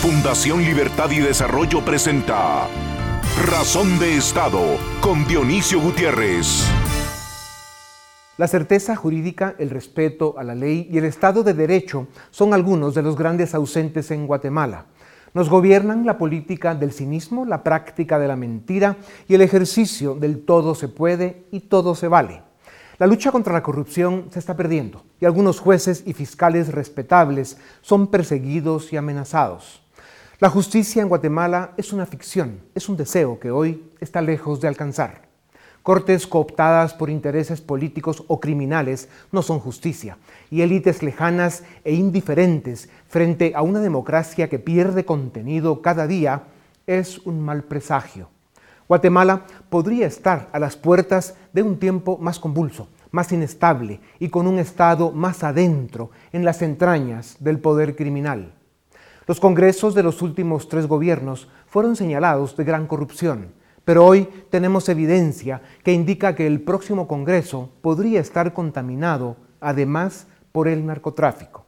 Fundación Libertad y Desarrollo presenta Razón de Estado con Dionisio Gutiérrez. La certeza jurídica, el respeto a la ley y el Estado de Derecho son algunos de los grandes ausentes en Guatemala. Nos gobiernan la política del cinismo, la práctica de la mentira y el ejercicio del todo se puede y todo se vale. La lucha contra la corrupción se está perdiendo y algunos jueces y fiscales respetables son perseguidos y amenazados. La justicia en Guatemala es una ficción, es un deseo que hoy está lejos de alcanzar. Cortes cooptadas por intereses políticos o criminales no son justicia, y élites lejanas e indiferentes frente a una democracia que pierde contenido cada día es un mal presagio. Guatemala podría estar a las puertas de un tiempo más convulso, más inestable y con un Estado más adentro en las entrañas del poder criminal. Los congresos de los últimos tres gobiernos fueron señalados de gran corrupción, pero hoy tenemos evidencia que indica que el próximo Congreso podría estar contaminado, además, por el narcotráfico.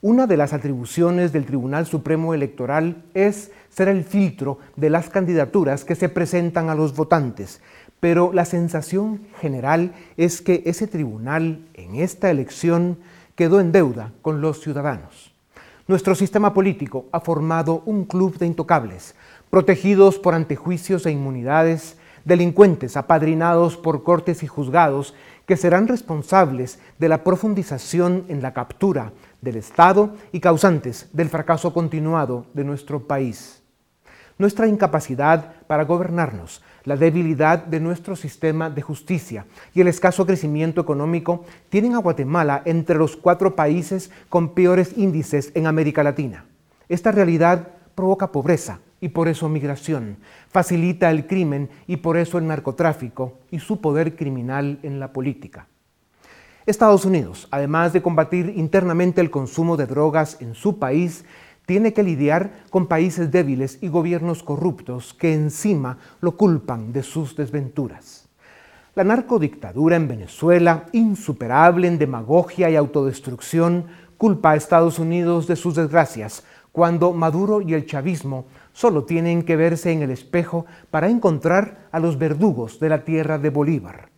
Una de las atribuciones del Tribunal Supremo Electoral es ser el filtro de las candidaturas que se presentan a los votantes, pero la sensación general es que ese tribunal en esta elección quedó en deuda con los ciudadanos. Nuestro sistema político ha formado un club de intocables, protegidos por antejuicios e inmunidades, delincuentes apadrinados por cortes y juzgados que serán responsables de la profundización en la captura del Estado y causantes del fracaso continuado de nuestro país. Nuestra incapacidad para gobernarnos la debilidad de nuestro sistema de justicia y el escaso crecimiento económico tienen a Guatemala entre los cuatro países con peores índices en América Latina. Esta realidad provoca pobreza y por eso migración, facilita el crimen y por eso el narcotráfico y su poder criminal en la política. Estados Unidos, además de combatir internamente el consumo de drogas en su país, tiene que lidiar con países débiles y gobiernos corruptos que encima lo culpan de sus desventuras. La narcodictadura en Venezuela, insuperable en demagogia y autodestrucción, culpa a Estados Unidos de sus desgracias, cuando Maduro y el chavismo solo tienen que verse en el espejo para encontrar a los verdugos de la tierra de Bolívar.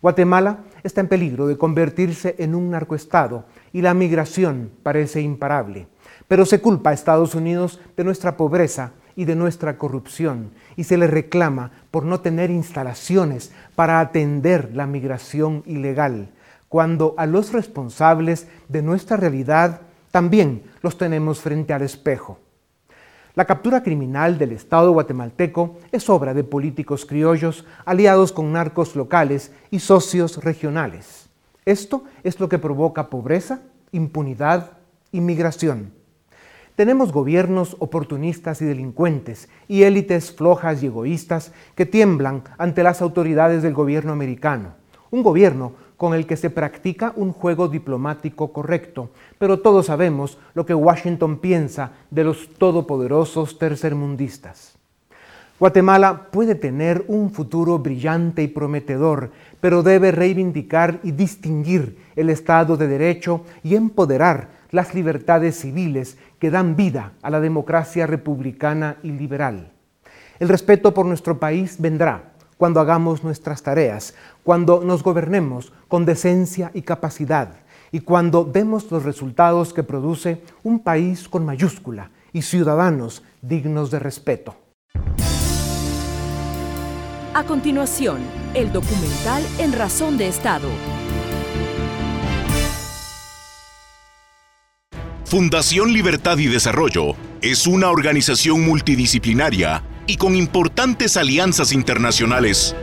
Guatemala está en peligro de convertirse en un narcoestado y la migración parece imparable. Pero se culpa a Estados Unidos de nuestra pobreza y de nuestra corrupción y se le reclama por no tener instalaciones para atender la migración ilegal, cuando a los responsables de nuestra realidad también los tenemos frente al espejo. La captura criminal del Estado guatemalteco es obra de políticos criollos aliados con narcos locales y socios regionales. Esto es lo que provoca pobreza, impunidad y migración. Tenemos gobiernos oportunistas y delincuentes y élites flojas y egoístas que tiemblan ante las autoridades del gobierno americano. Un gobierno con el que se practica un juego diplomático correcto, pero todos sabemos lo que Washington piensa de los todopoderosos tercermundistas. Guatemala puede tener un futuro brillante y prometedor, pero debe reivindicar y distinguir el Estado de Derecho y empoderar las libertades civiles que dan vida a la democracia republicana y liberal. El respeto por nuestro país vendrá cuando hagamos nuestras tareas, cuando nos gobernemos con decencia y capacidad y cuando demos los resultados que produce un país con mayúscula y ciudadanos dignos de respeto. A continuación, el documental En Razón de Estado Fundación Libertad y Desarrollo es una organización multidisciplinaria y con importantes alianzas internacionales,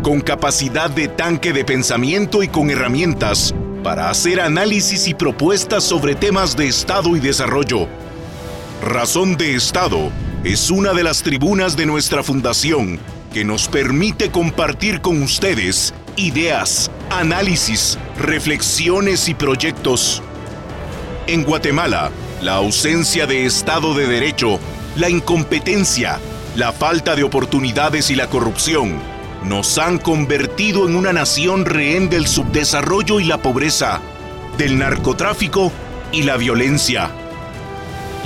con capacidad de tanque de pensamiento y con herramientas para hacer análisis y propuestas sobre temas de Estado y desarrollo. Razón de Estado es una de las tribunas de nuestra fundación que nos permite compartir con ustedes ideas, análisis, reflexiones y proyectos en Guatemala, la ausencia de Estado de Derecho, la incompetencia, la falta de oportunidades y la corrupción nos han convertido en una nación rehén del subdesarrollo y la pobreza, del narcotráfico y la violencia.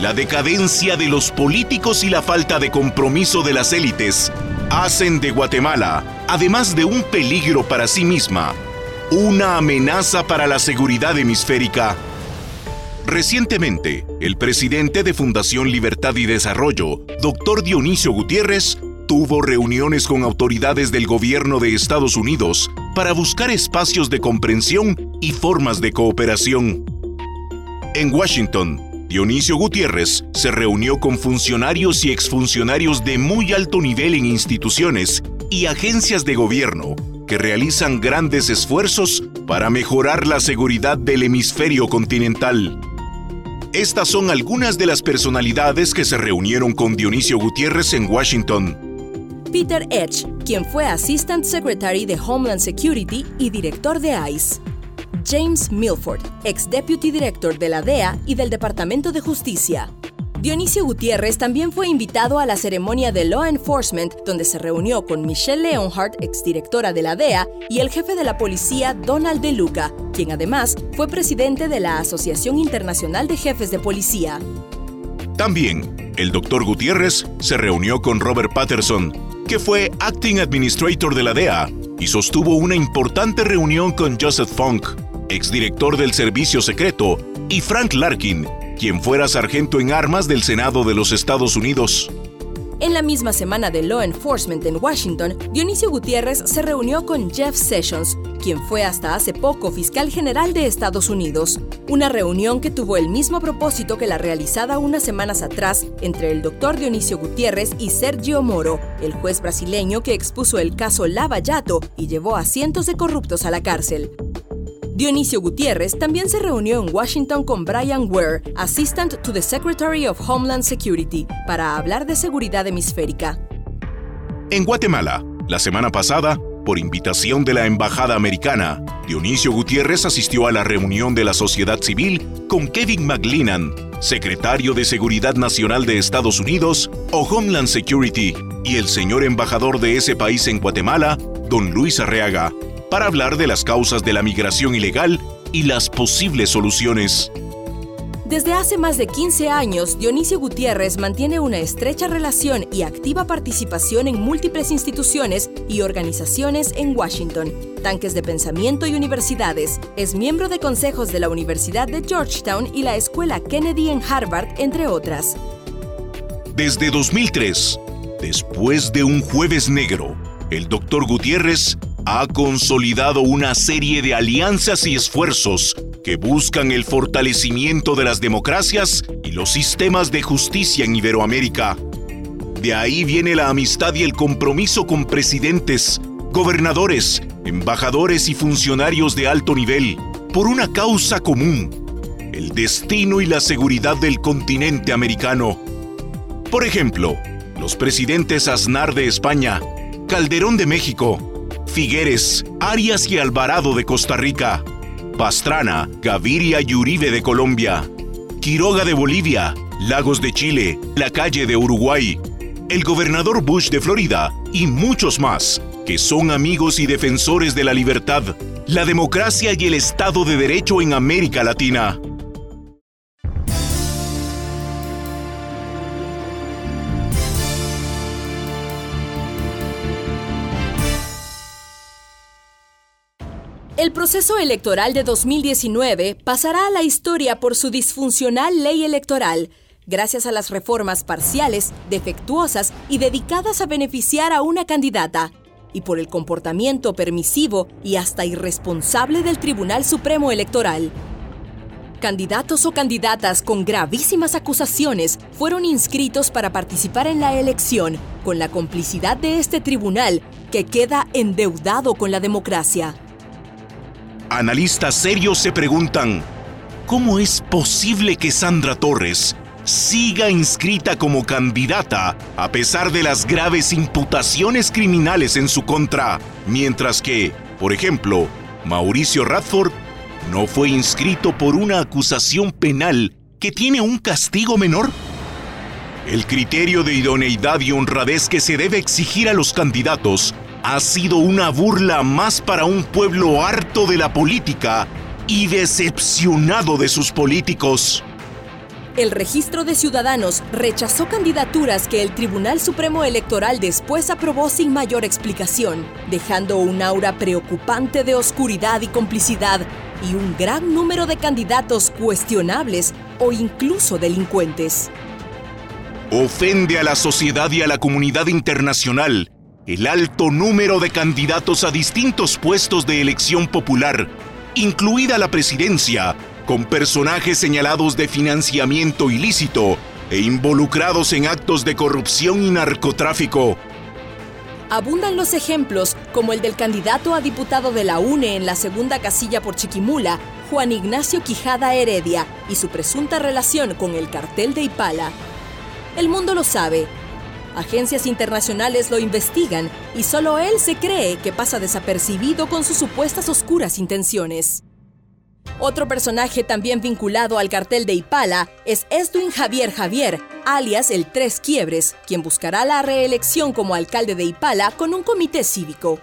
la decadencia de los políticos y la falta de compromiso de las élites hacen de Guatemala, además de un peligro para sí misma, una amenaza para la seguridad hemisférica. Recientemente, el presidente de Fundación Libertad y Desarrollo, doctor Dionisio Gutiérrez, tuvo reuniones con autoridades del gobierno de Estados Unidos para buscar espacios de comprensión y formas de cooperación. En Washington, Dionisio Gutiérrez se reunió con funcionarios y exfuncionarios de muy alto nivel en instituciones y agencias de gobierno que realizan grandes esfuerzos para mejorar la seguridad del hemisferio continental. Estas son algunas de las personalidades que se reunieron con Dionisio Gutiérrez en Washington. Peter Edge, quien fue Assistant Secretary de Homeland Security y director de ICE. James Milford, ex Deputy Director de la DEA y del Departamento de Justicia. Dionisio Gutiérrez también fue invitado a la ceremonia de Law Enforcement, donde se reunió con Michelle Leonhardt, exdirectora de la DEA, y el jefe de la policía, Donald De Luca, quien además fue presidente de la Asociación Internacional de Jefes de Policía. También, el doctor Gutiérrez se reunió con Robert Patterson, que fue Acting Administrator de la DEA, y sostuvo una importante reunión con Joseph Funk, exdirector del Servicio Secreto, y Frank Larkin, quien fuera sargento en armas del Senado de los Estados Unidos. En la misma semana de Law Enforcement en Washington, Dionisio Gutiérrez se reunió con Jeff Sessions, quien fue hasta hace poco fiscal general de Estados Unidos. Una reunión que tuvo el mismo propósito que la realizada unas semanas atrás entre el doctor Dionisio Gutiérrez y Sergio Moro, el juez brasileño que expuso el caso Lava Jato y llevó a cientos de corruptos a la cárcel. Dionisio Gutiérrez también se reunió en Washington con Brian Ware, Assistant to the Secretary of Homeland Security, para hablar de seguridad hemisférica. En Guatemala, la semana pasada, por invitación de la Embajada Americana, Dionisio Gutiérrez asistió a la reunión de la sociedad civil con Kevin McLennan, secretario de Seguridad Nacional de Estados Unidos o Homeland Security, y el señor embajador de ese país en Guatemala, don Luis Arreaga, para hablar de las causas de la migración ilegal y las posibles soluciones. Desde hace más de 15 años, Dionisio Gutiérrez mantiene una estrecha relación y activa participación en múltiples instituciones y organizaciones en Washington, tanques de pensamiento y universidades. Es miembro de consejos de la Universidad de Georgetown y la Escuela Kennedy en Harvard, entre otras. Desde 2003, después de un jueves negro, el doctor Gutiérrez ha consolidado una serie de alianzas y esfuerzos que buscan el fortalecimiento de las democracias y los sistemas de justicia en Iberoamérica. De ahí viene la amistad y el compromiso con presidentes, gobernadores, embajadores y funcionarios de alto nivel por una causa común, el destino y la seguridad del continente americano. Por ejemplo, los presidentes Aznar de España, Calderón de México, Figueres, Arias y Alvarado de Costa Rica, Pastrana, Gaviria y Uribe de Colombia, Quiroga de Bolivia, Lagos de Chile, La Calle de Uruguay, el gobernador Bush de Florida y muchos más, que son amigos y defensores de la libertad, la democracia y el Estado de Derecho en América Latina. El proceso electoral de 2019 pasará a la historia por su disfuncional ley electoral, gracias a las reformas parciales, defectuosas y dedicadas a beneficiar a una candidata, y por el comportamiento permisivo y hasta irresponsable del Tribunal Supremo Electoral. Candidatos o candidatas con gravísimas acusaciones fueron inscritos para participar en la elección con la complicidad de este tribunal que queda endeudado con la democracia. Analistas serios se preguntan, ¿cómo es posible que Sandra Torres siga inscrita como candidata a pesar de las graves imputaciones criminales en su contra, mientras que, por ejemplo, Mauricio Radford no fue inscrito por una acusación penal que tiene un castigo menor? El criterio de idoneidad y honradez que se debe exigir a los candidatos ha sido una burla más para un pueblo harto de la política y decepcionado de sus políticos. El registro de ciudadanos rechazó candidaturas que el Tribunal Supremo Electoral después aprobó sin mayor explicación, dejando un aura preocupante de oscuridad y complicidad y un gran número de candidatos cuestionables o incluso delincuentes. Ofende a la sociedad y a la comunidad internacional el alto número de candidatos a distintos puestos de elección popular, incluida la presidencia, con personajes señalados de financiamiento ilícito e involucrados en actos de corrupción y narcotráfico. Abundan los ejemplos, como el del candidato a diputado de la UNE en la segunda casilla por Chiquimula, Juan Ignacio Quijada Heredia, y su presunta relación con el cartel de Ipala. El mundo lo sabe. Agencias internacionales lo investigan y solo él se cree que pasa desapercibido con sus supuestas oscuras intenciones. Otro personaje también vinculado al cartel de Ipala es Edwin Javier Javier, alias el Tres Quiebres, quien buscará la reelección como alcalde de Ipala con un comité cívico.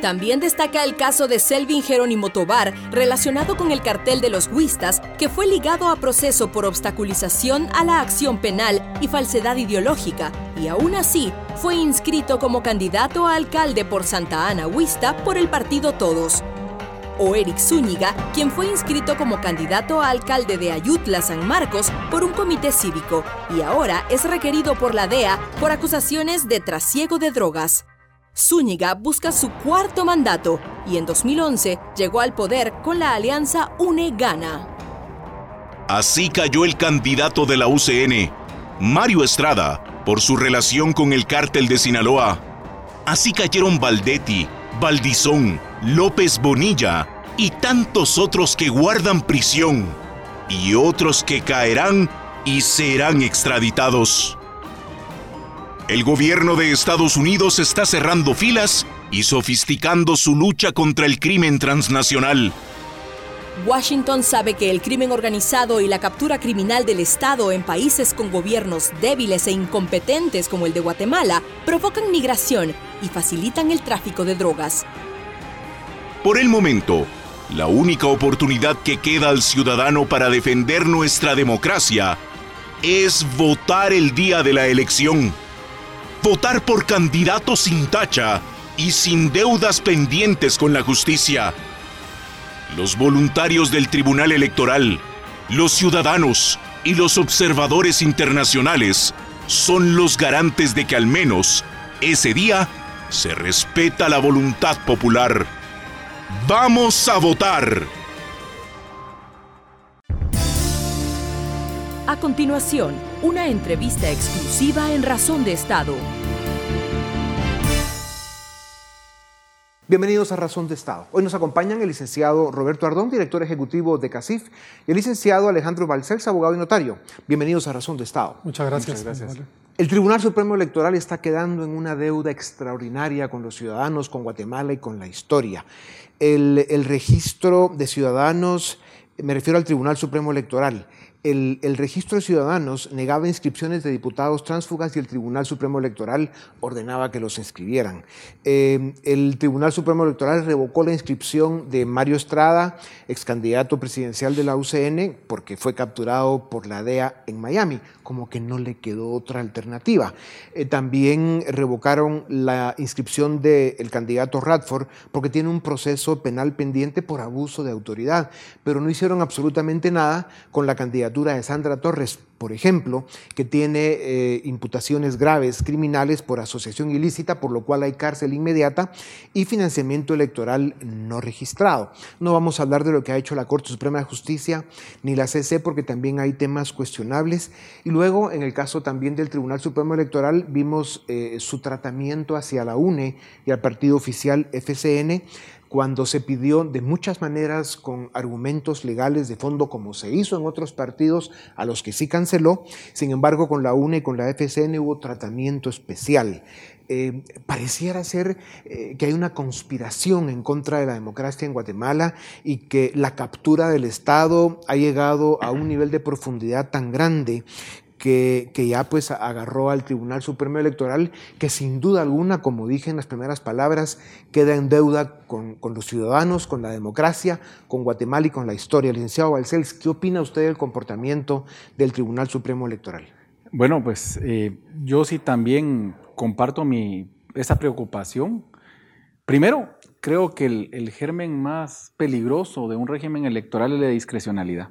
También destaca el caso de Selvin Jerónimo Tobar, relacionado con el cartel de los Huistas, que fue ligado a proceso por obstaculización a la acción penal y falsedad ideológica, y aún así fue inscrito como candidato a alcalde por Santa Ana Huista por el partido Todos o Eric Zúñiga, quien fue inscrito como candidato a alcalde de Ayutla, San Marcos, por un comité cívico y ahora es requerido por la DEA por acusaciones de trasiego de drogas. Zúñiga busca su cuarto mandato y en 2011 llegó al poder con la alianza UNE Gana. Así cayó el candidato de la UCN, Mario Estrada, por su relación con el cártel de Sinaloa. Así cayeron Valdetti, Valdizón, López Bonilla y tantos otros que guardan prisión y otros que caerán y serán extraditados. El gobierno de Estados Unidos está cerrando filas y sofisticando su lucha contra el crimen transnacional. Washington sabe que el crimen organizado y la captura criminal del Estado en países con gobiernos débiles e incompetentes como el de Guatemala provocan migración y facilitan el tráfico de drogas. Por el momento, la única oportunidad que queda al ciudadano para defender nuestra democracia es votar el día de la elección. Votar por candidatos sin tacha y sin deudas pendientes con la justicia. Los voluntarios del Tribunal Electoral, los ciudadanos y los observadores internacionales son los garantes de que al menos ese día se respeta la voluntad popular. Vamos a votar. A continuación, una entrevista exclusiva en Razón de Estado. Bienvenidos a Razón de Estado. Hoy nos acompañan el licenciado Roberto Ardón, director ejecutivo de CACIF, y el licenciado Alejandro Balcells, abogado y notario. Bienvenidos a Razón de Estado. Muchas gracias. Muchas gracias. El Tribunal Supremo Electoral está quedando en una deuda extraordinaria con los ciudadanos, con Guatemala y con la historia. El, el registro de ciudadanos, me refiero al Tribunal Supremo Electoral, el, registro de ciudadanos negaba inscripciones de diputados tránsfugas y el Tribunal Supremo Electoral ordenaba que los inscribieran. Eh, el Tribunal Supremo Electoral revocó la inscripción de Mario Estrada, ex candidato presidencial de la UCN, porque fue capturado por la DEA en Miami, como que no le quedó otra alternativa. Eh, también revocaron la inscripción del candidato Radford porque tiene un proceso penal pendiente por abuso de autoridad, pero no hicieron absolutamente nada con la de Sandra Torres, por ejemplo, que tiene eh, imputaciones graves criminales por asociación ilícita, por lo cual hay cárcel inmediata y financiamiento electoral no registrado. No vamos a hablar de lo que ha hecho la Corte Suprema de Justicia ni la CC porque también hay temas cuestionables. Y luego, en el caso también del Tribunal Supremo Electoral, vimos eh, su tratamiento hacia la UNE y al partido oficial FCN cuando se pidió de muchas maneras con argumentos legales de fondo, como se hizo en otros partidos a los que sí canceló, sin embargo con la UNE y con la FCN hubo tratamiento especial. Eh, pareciera ser eh, que hay una conspiración en contra de la democracia en Guatemala y que la captura del Estado ha llegado a un nivel de profundidad tan grande que, ya pues agarró al Tribunal Supremo Electoral, que sin duda alguna, como dije en las primeras palabras, queda en deuda con, los ciudadanos, con la democracia, con Guatemala y con la historia. Licenciado Balcells, ¿qué opina usted del comportamiento del Tribunal Supremo Electoral? Bueno, pues eh, yo sí también comparto mi, esa preocupación. Primero, creo que el germen más peligroso de un régimen electoral es la discrecionalidad.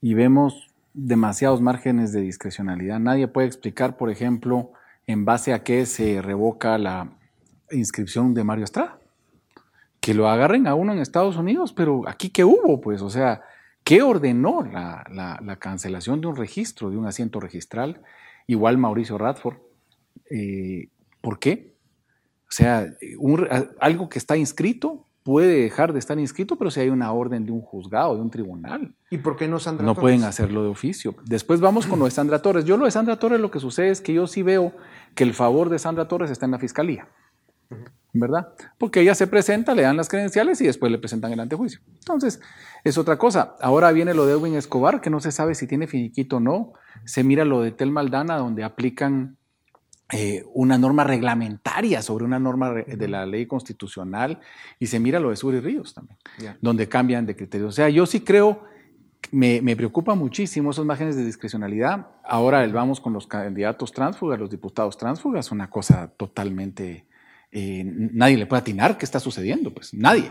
Y vemos demasiados márgenes de discrecionalidad. Nadie puede explicar, por ejemplo, en base a qué se revoca la inscripción de Mario Estrada. Que lo agarren a uno en Estados Unidos, pero aquí qué hubo, pues, o sea, ¿qué ordenó la, cancelación de un registro, de un asiento registral? Igual Mauricio Radford. Eh, ¿Por qué? O sea, algo que está inscrito puede dejar de estar inscrito, pero si hay una orden de un juzgado, de un tribunal. ¿Y por qué no Sandra No pueden hacerlo de oficio. Después vamos con lo de Sandra Torres. Yo lo de Sandra Torres lo que sucede es que yo sí veo que el favor de Sandra Torres está en la fiscalía. ¿Verdad? Porque ella se presenta, le dan las credenciales y después le presentan el antejuicio. Entonces, es otra cosa. Ahora viene lo de Edwin Escobar, que no se sabe si tiene finiquito o no. Se mira lo de Tel Maldana, donde aplican eh, una norma reglamentaria sobre una norma de la ley constitucional y se mira lo de Sur y Ríos también, donde cambian de criterios. O sea, yo sí creo, me, me preocupa muchísimo esos márgenes de discrecionalidad. Ahora vamos con los candidatos tránsfugas, los diputados tránsfugas, una cosa totalmente... Eh, nadie le puede atinar qué está sucediendo, pues nadie,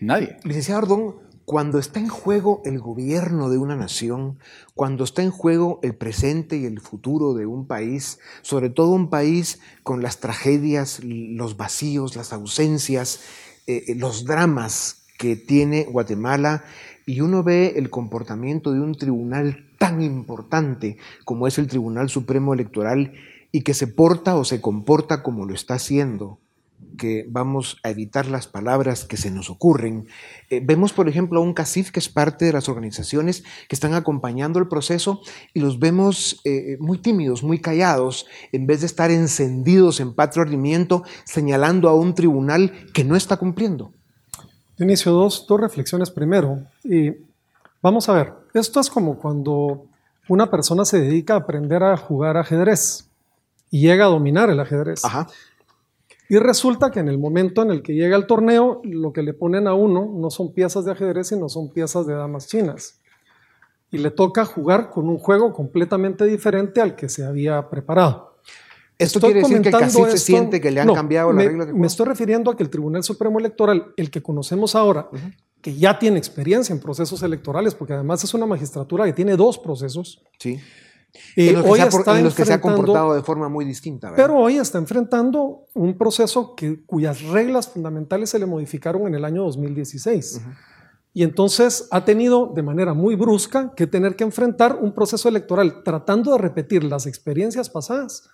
nadie. Licenciado Ardón, cuando está en juego el gobierno de una nación, cuando está en juego el presente y el futuro de un país, sobre todo un país con las tragedias, los vacíos, las ausencias, eh, eh, los dramas que tiene Guatemala, y uno ve el comportamiento de un tribunal tan importante como es el Tribunal Supremo Electoral y que se porta o se comporta como lo está haciendo, que vamos a evitar las palabras que se nos ocurren. Eh, vemos, por ejemplo, a un CACIF que es parte de las organizaciones que están acompañando el proceso y los vemos eh, muy tímidos, muy callados, en vez de estar encendidos en patrio ardimiento, señalando a un tribunal que no está cumpliendo. Inicio dos, dos reflexiones primero. Y vamos a ver, esto es como cuando una persona se dedica a aprender a jugar ajedrez y llega a dominar el ajedrez. Ajá. Y resulta que en el momento en el que llega el torneo, lo que le ponen a uno no son piezas de ajedrez, sino son piezas de damas chinas. Y le toca jugar con un juego completamente diferente al que se había preparado. ¿Esto quiere decir que casi se siente que le han cambiado la regla de juego? Me estoy refiriendo a que el Tribunal Supremo Electoral, el que conocemos ahora, que ya tiene experiencia en procesos electorales, porque además es una magistratura que tiene dos procesos, sí en los, hoy que, se ha, los que se ha comportado de forma muy distinta. Pero hoy está enfrentando un proceso que, cuyas reglas fundamentales se le modificaron en el año 2016. Y entonces ha tenido de manera muy brusca que tener que enfrentar un proceso electoral tratando de repetir las experiencias pasadas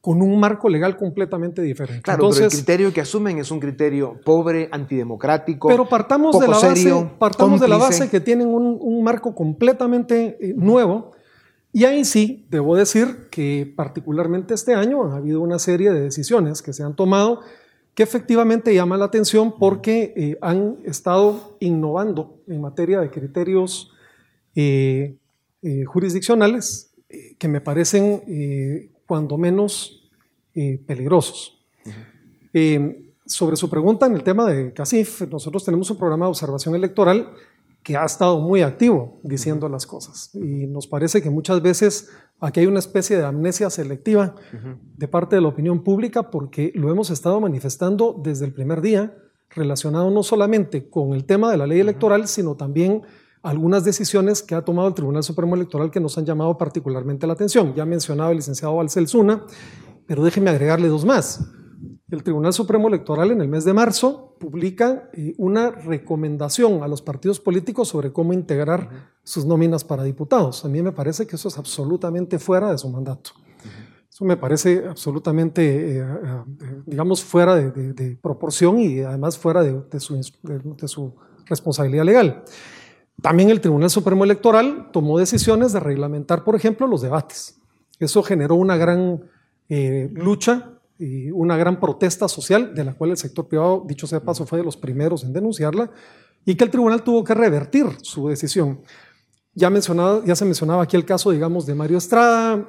con un marco legal completamente diferente. Claro, Entonces, pero el criterio que asumen es un criterio pobre, antidemocrático. Pero partamos de la base, partamos de la base que tienen un, un marco completamente eh, nuevo y ahí sí, debo decir que particularmente este año ha habido una serie de decisiones que se han tomado que efectivamente llaman la atención porque eh, han estado innovando en materia de criterios eh, eh, jurisdiccionales que me parecen cuando menos peligrosos. sobre su pregunta en el tema de CACIF, nosotros tenemos un programa de observación electoral que ha estado muy activo diciendo las cosas. Y nos parece que muchas veces aquí hay una especie de amnesia selectiva de parte de la opinión pública porque lo hemos estado manifestando desde el primer día, relacionado no solamente con el tema de la ley electoral, sino también algunas decisiones que ha tomado el Tribunal Supremo Electoral que nos han llamado particularmente la atención. Ya mencionado el licenciado Balcel Zuna, pero déjeme agregarle dos más. El Tribunal Supremo Electoral en el mes de marzo publica eh, una recomendación a los partidos políticos sobre cómo integrar sus nóminas para diputados. A mí me parece que eso es absolutamente fuera de su mandato. Eso me parece absolutamente, eh, eh, digamos, fuera de, proporción y además fuera de, su, de su responsabilidad legal. También el Tribunal Supremo Electoral tomó decisiones de reglamentar, por ejemplo, los debates. Eso generó una gran lucha y una gran protesta social, de la cual el sector privado, dicho sea paso, fue de los primeros en denunciarla, y que el tribunal tuvo que revertir su decisión. Ya, mencionado, ya se mencionaba aquí el caso, digamos, de Mario Estrada.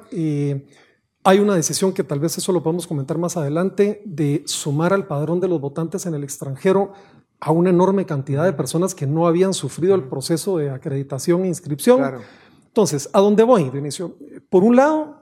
hay una decisión que tal vez eso lo podemos comentar más adelante, de sumar al padrón de los votantes en el extranjero a una enorme cantidad de personas que no habían sufrido el proceso de acreditación e inscripción. Entonces, ¿a dónde voy, Dionisio? Por un lado,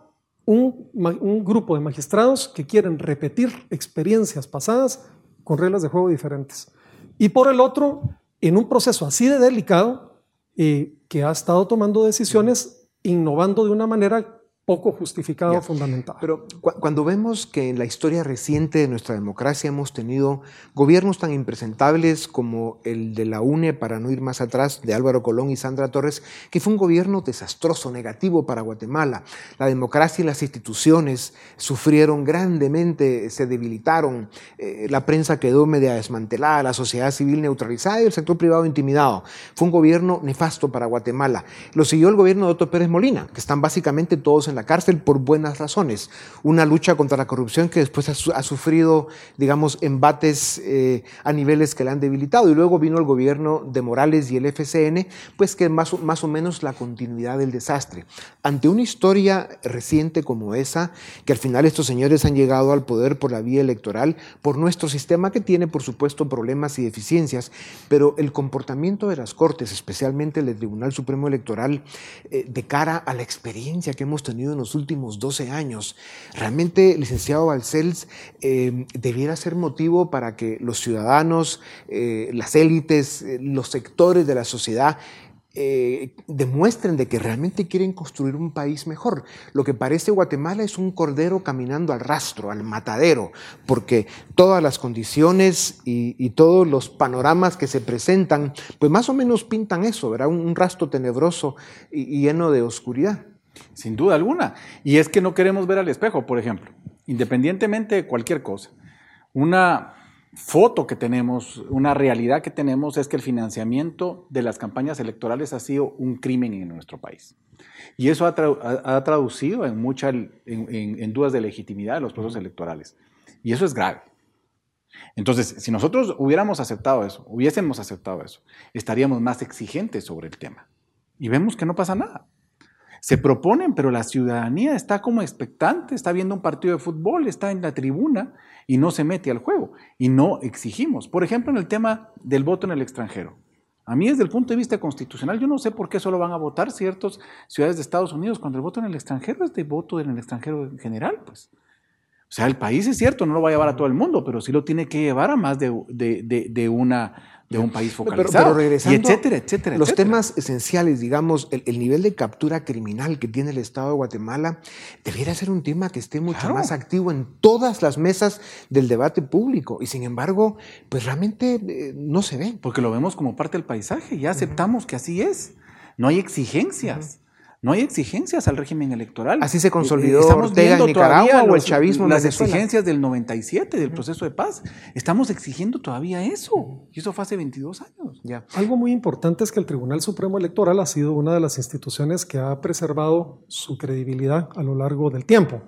un, grupo de magistrados que quieren repetir experiencias pasadas con reglas de juego diferentes. Y por el otro, en un proceso así de delicado, eh, que ha estado tomando decisiones innovando de una manera poco justificado o fundamentado. Pero cuando vemos que en la historia reciente de nuestra democracia hemos tenido gobiernos tan impresentables como el de la UNE, para no ir más atrás, de Álvaro Colón y Sandra Torres, que fue un gobierno desastroso, negativo para Guatemala. La democracia y las instituciones sufrieron grandemente, se debilitaron, eh, la prensa quedó media desmantelada, la sociedad civil neutralizada y el sector privado intimidado. Fue un gobierno nefasto para Guatemala. Lo siguió el gobierno de Otto Pérez Molina, que están básicamente todos en la cárcel por buenas razones. Una lucha contra la corrupción que después ha, sufrido, digamos, embates eh, a niveles que la han debilitado. Y luego vino el gobierno de Morales y el FCN, pues que más, más o menos la continuidad del desastre. Ante una historia reciente como esa, que al final estos señores han llegado al poder por la vía electoral, por nuestro sistema que tiene, por supuesto, problemas y deficiencias, pero el comportamiento de las Cortes, especialmente el del Tribunal Supremo Electoral, eh, de cara a la experiencia que hemos tenido en los últimos 12 años. Realmente, licenciado Balcells, eh, debiera ser motivo para que los ciudadanos, eh, las élites, eh, los sectores de la sociedad demuestren de que realmente quieren construir un país mejor. Lo que parece Guatemala es un cordero caminando al rastro, al matadero, porque todas las condiciones y, todos los panoramas que se presentan, pues más o menos pintan eso, ¿verdad? Un, rastro tenebroso y lleno de oscuridad. Sin duda alguna. Y es que no queremos ver al espejo, por ejemplo, independientemente de cualquier cosa. Una foto que tenemos, una realidad que tenemos es que el financiamiento de las campañas electorales ha sido un crimen en nuestro país. Y eso ha, traducido en, mucha, en, dudas de legitimidad de los procesos electorales. Y eso es grave. Entonces, si nosotros hubiéramos aceptado eso, hubiésemos aceptado eso, estaríamos más exigentes sobre el tema. Y vemos que no pasa nada se proponen, pero la ciudadanía está como expectante, está viendo un partido de fútbol, está en la tribuna y no se mete al juego. Y no exigimos. Por ejemplo, en el tema del voto en el extranjero. A mí desde el punto de vista constitucional, yo no sé por qué solo van a votar ciertas ciudades de Estados Unidos cuando el voto en el extranjero es de voto en el extranjero en general, pues. O sea, el país es cierto, no lo va a llevar a todo el mundo, pero sí lo tiene que llevar a más de, de una de un país focalizado. Pero, regresando, etcétera, etcétera. Los temas esenciales, digamos, el, nivel de captura criminal que tiene el Estado de Guatemala, debiera ser un tema que esté mucho más activo en todas las mesas del debate público. Y sin embargo, pues realmente eh, no se ve. Porque lo vemos como parte del paisaje, ya aceptamos que así es. No hay exigencias. No hay exigencias al régimen electoral. Así se consolidó Estamos Ortega en Nicaragua o el chavismo en Las exigencias del 97, del proceso de paz. Estamos exigiendo todavía eso. Y eso fue hace 22 años. Ya. Algo muy importante es que el Tribunal Supremo Electoral ha sido una de las instituciones que ha preservado su credibilidad a lo largo del tiempo.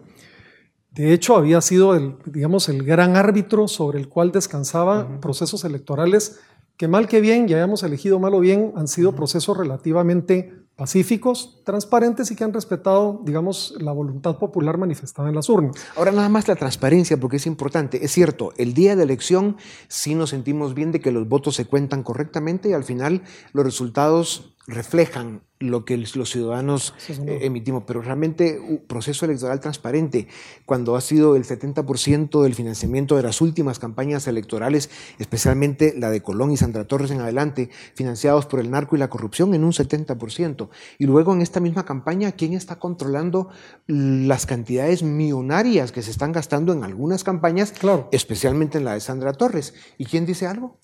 De hecho, había sido el, digamos, el gran árbitro sobre el cual descansaban procesos electorales que mal que bien, ya hayamos elegido mal o bien, han sido procesos relativamente pacíficos, transparentes y que han respetado, digamos, la voluntad popular manifestada en las urnas. Ahora nada más la transparencia, porque es importante. Es cierto, el día de elección sí nos sentimos bien de que los votos se cuentan correctamente y al final los resultados reflejan lo que los ciudadanos eh, emitimos, pero realmente un proceso electoral transparente, cuando ha sido el 70% del financiamiento de las últimas campañas electorales, especialmente la de Colón y Sandra Torres en adelante, financiados por el narco y la corrupción en un 70%. Y luego en esta misma campaña, ¿quién está controlando las cantidades millonarias que se están gastando en algunas campañas, claro. especialmente en la de Sandra Torres? ¿Y quién dice algo?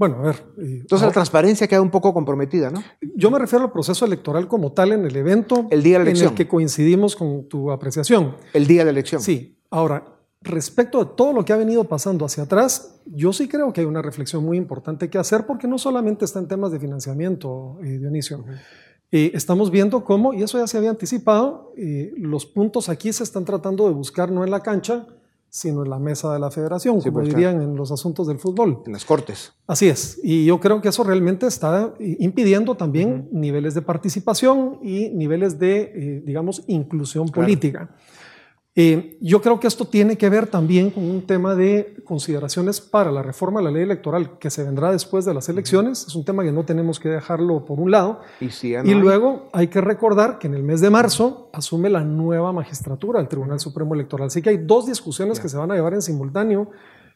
Bueno, a ver. Entonces la transparencia queda un poco comprometida, ¿no? Yo me refiero al proceso electoral como tal en el evento el día de la elección. en el que coincidimos con tu apreciación. El día de la elección. Sí. Ahora, respecto de todo lo que ha venido pasando hacia atrás, yo sí creo que hay una reflexión muy importante que hacer porque no solamente está en temas de financiamiento, eh, Dionisio. Eh, estamos viendo cómo, y eso ya se había anticipado, eh, los puntos aquí se están tratando de buscar no en la cancha, sino en la mesa de la federación, como pues, dirían en los asuntos del fútbol. En las cortes. Así es. Y yo creo que eso realmente está impidiendo también niveles de participación y niveles de, eh, digamos, inclusión política. Eh, yo creo que esto tiene que ver también con un tema de consideraciones para la reforma de la ley electoral que se vendrá después de las elecciones. Es un tema que no tenemos que dejarlo por un lado. Y, luego hay que recordar que en el mes de marzo asume la nueva magistratura del Tribunal Supremo Electoral. Así que hay dos discusiones que se van a llevar en simultáneo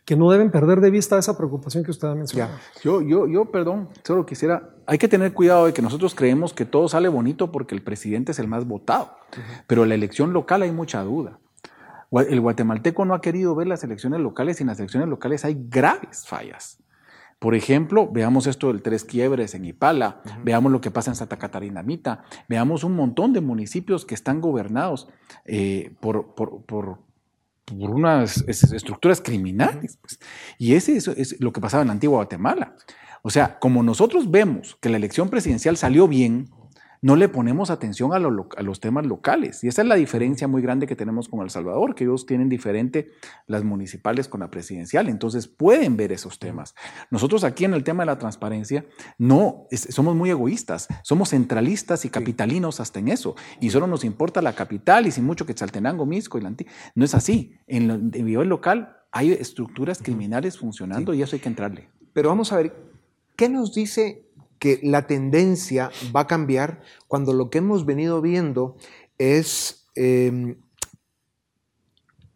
que no deben perder de vista esa preocupación que usted ha mencionado. Yo, yo, yo, perdón, solo quisiera, hay que tener cuidado de que nosotros creemos que todo sale bonito porque el presidente es el más votado, pero en la elección local hay mucha duda. El guatemalteco no ha querido ver las elecciones locales y en las elecciones locales hay graves fallas. Por ejemplo, veamos esto del tres quiebres en Ipala, veamos lo que pasa en Santa Catarina Mita, veamos un montón de municipios que están gobernados eh, por, por, unas estructuras criminales. Pues. Y ese es lo que pasaba en la antigua Guatemala. O sea, como nosotros vemos que la elección presidencial salió bien, no le ponemos atención a, los temas locales. Y esa es la diferencia muy grande que tenemos con El Salvador, que ellos tienen diferente las municipales con la presidencial. Entonces pueden ver esos temas. Nosotros aquí en el tema de la transparencia no somos muy egoístas, somos centralistas y capitalinos hasta en eso. Y solo nos importa la capital y sin mucho que Chaltenango, Misco y la No es así. En el nivel local hay estructuras criminales funcionando y eso hay que entrarle. Pero vamos a ver, ¿qué nos dice que la tendencia va a cambiar cuando lo que hemos venido viendo es em,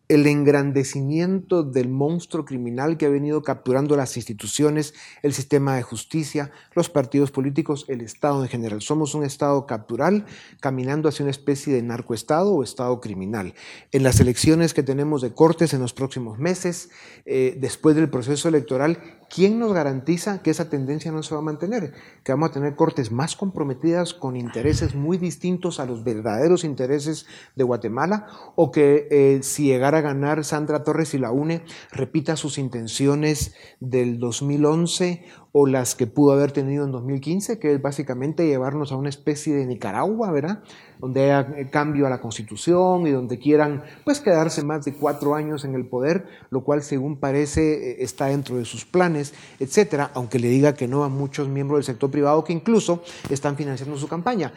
el engrandecimiento del monstruo criminal que ha venido capturando las instituciones, el sistema de justicia, los partidos políticos, el Estado en general. Somos un Estado captural caminando hacia una especie de narcoestado o Estado criminal. En las elecciones que tenemos de cortes en los próximos meses, eh, después del proceso electoral, ¿quién nos garantiza que esa tendencia no se va a mantener? Que vamos a tener cortes más comprometidas con intereses muy distintos a los verdaderos intereses de Guatemala o que eh, si llegara ganar Sandra Torres y la UNE repita sus intenciones del 2011 o las que pudo haber tenido en 2015, que es básicamente llevarnos a una especie de Nicaragua, ¿verdad? Donde haya eh, cambio a la constitución y donde quieran pues quedarse más de cuatro años en el poder, lo cual según parece eh, está dentro de sus planes, etcétera, aunque le diga que no a muchos miembros del sector privado que incluso están financiando su campaña.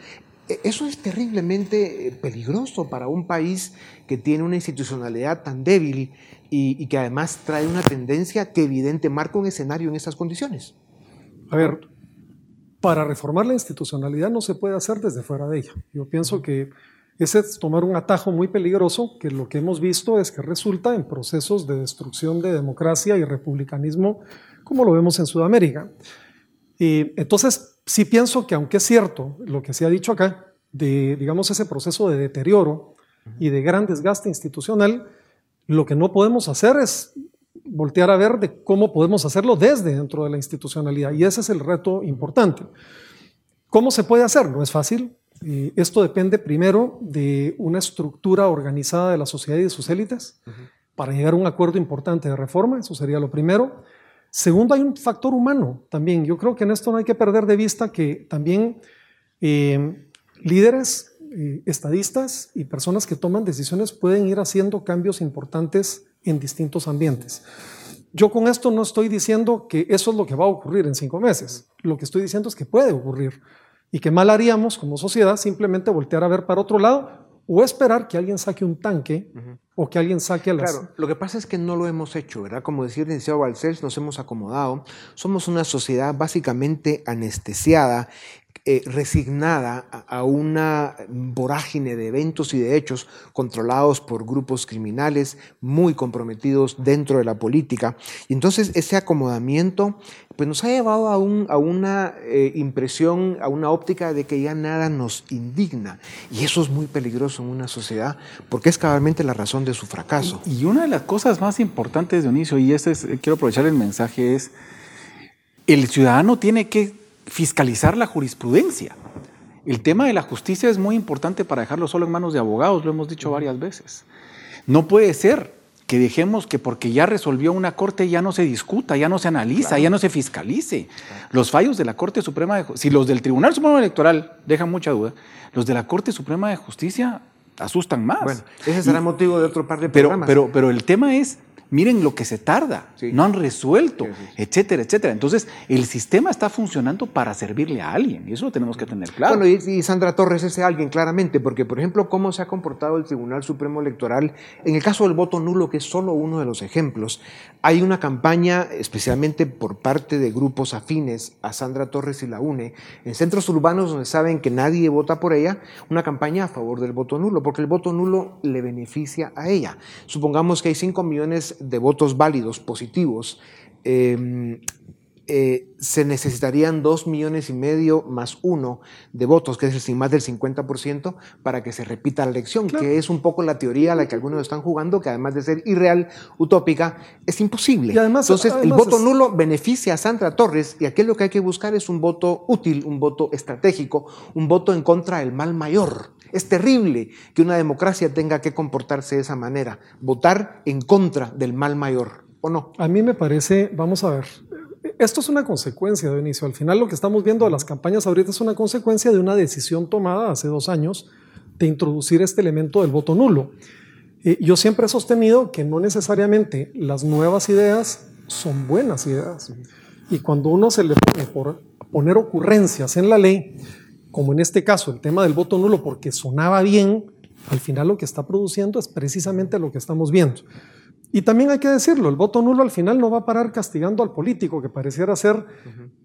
E, eso es terriblemente eh, peligroso para un país que tiene una institucionalidad tan débil y, que además trae una tendencia que evidente marca un escenario en esas condiciones. A ver, para reformar la institucionalidad no se puede hacer desde fuera de ella. Yo pienso que ese es tomar un atajo muy peligroso que lo que hemos visto es que resulta en procesos de destrucción de democracia y republicanismo como lo vemos en Sudamérica. Y entonces, sí pienso que aunque es cierto lo que se ha dicho acá, de, digamos, ese proceso de deterioro y de gran desgaste institucional, lo que no podemos hacer es voltear a ver de cómo podemos hacerlo desde dentro de la institucionalidad. Y ese es el reto importante. ¿Cómo se puede hacer? No es fácil. esto depende primero de una estructura organizada de la sociedad y de sus élites para llegar a un acuerdo importante de reforma. Eso sería lo primero. Segundo, hay un factor humano también. Yo creo que en esto no hay que perder de vista que también eh, líderes, eh, estadistas y personas que toman decisiones pueden ir haciendo cambios importantes en distintos ambientes. Yo con esto no estoy diciendo que eso es lo que va a ocurrir en cinco meses. Lo que estoy diciendo es que puede ocurrir y que mal haríamos como sociedad simplemente voltear a ver para otro lado o esperar que alguien saque un tanque o que alguien saque a las... Claro, lo que pasa es que no lo hemos hecho, ¿verdad? Como decía el licenciado Balcells, nos hemos acomodado. Somos una sociedad básicamente anestesiada eh, resignada a, una vorágine de eventos y de hechos controlados por grupos criminales muy comprometidos dentro de la política. Y entonces ese acomodamiento pues nos ha llevado a, un, a una eh, impresión, a una óptica de que ya nada nos indigna. Y eso es muy peligroso en una sociedad porque es cabalmente la razón de su fracaso. Y, una de las cosas más importantes, Dionisio, y este es, quiero aprovechar el mensaje, es el ciudadano tiene que fiscalizar la jurisprudencia. El tema de la justicia es muy importante para dejarlo solo en manos de abogados, lo hemos dicho varias veces. No puede ser que dejemos que porque ya resolvió una corte ya no se discuta, ya no se analiza, ya no se fiscalice. Los fallos de la Corte Suprema de si los del Tribunal Supremo Electoral dejan mucha duda, los de la Corte Suprema de Justicia asustan más. Bueno, ese será motivo de otro par de pero, programas. Pero, pero el tema es miren lo que se tarda, no han resuelto, etcétera, etcétera. Entonces, el sistema está funcionando para servirle a alguien y eso lo tenemos que tener claro. Bueno, y, Sandra Torres es alguien, claramente, porque, por ejemplo, cómo se ha comportado el Tribunal Supremo Electoral en el caso del voto nulo, que es solo uno de los ejemplos. Hay una campaña, especialmente por parte de grupos afines a Sandra Torres y la UNE, en centros urbanos donde saben que nadie vota por ella, una campaña a favor del voto nulo, porque el voto nulo le beneficia a ella. Supongamos que hay 5 millones de votos válidos, positivos, em, eh, se necesitarían dos millones y medio más uno de votos, que es más del 50%, para que se repita la elección, que es un poco la teoría a la que algunos están jugando, que además de ser irreal, utópica, es imposible. además, Entonces, el voto nulo beneficia a Sandra Torres y aquí lo que hay que buscar es un voto útil, un voto estratégico, un voto en contra del mal mayor. Es terrible que una democracia tenga que comportarse de esa manera, votar en contra del mal mayor, ¿o no? A mí me parece, vamos a ver, esto es una consecuencia de inicio. Al final lo que estamos viendo de las campañas ahorita es una consecuencia de una decisión tomada hace dos años de introducir este elemento del voto nulo. Eh, yo siempre he sostenido que no necesariamente las nuevas ideas son buenas ideas. Y cuando uno se le pone por poner ocurrencias en la ley, como en este caso el tema del voto nulo porque sonaba bien, al final lo que está produciendo es precisamente lo que estamos viendo. Y también hay que decirlo, el voto nulo al final no va a parar castigando al político que pareciera ser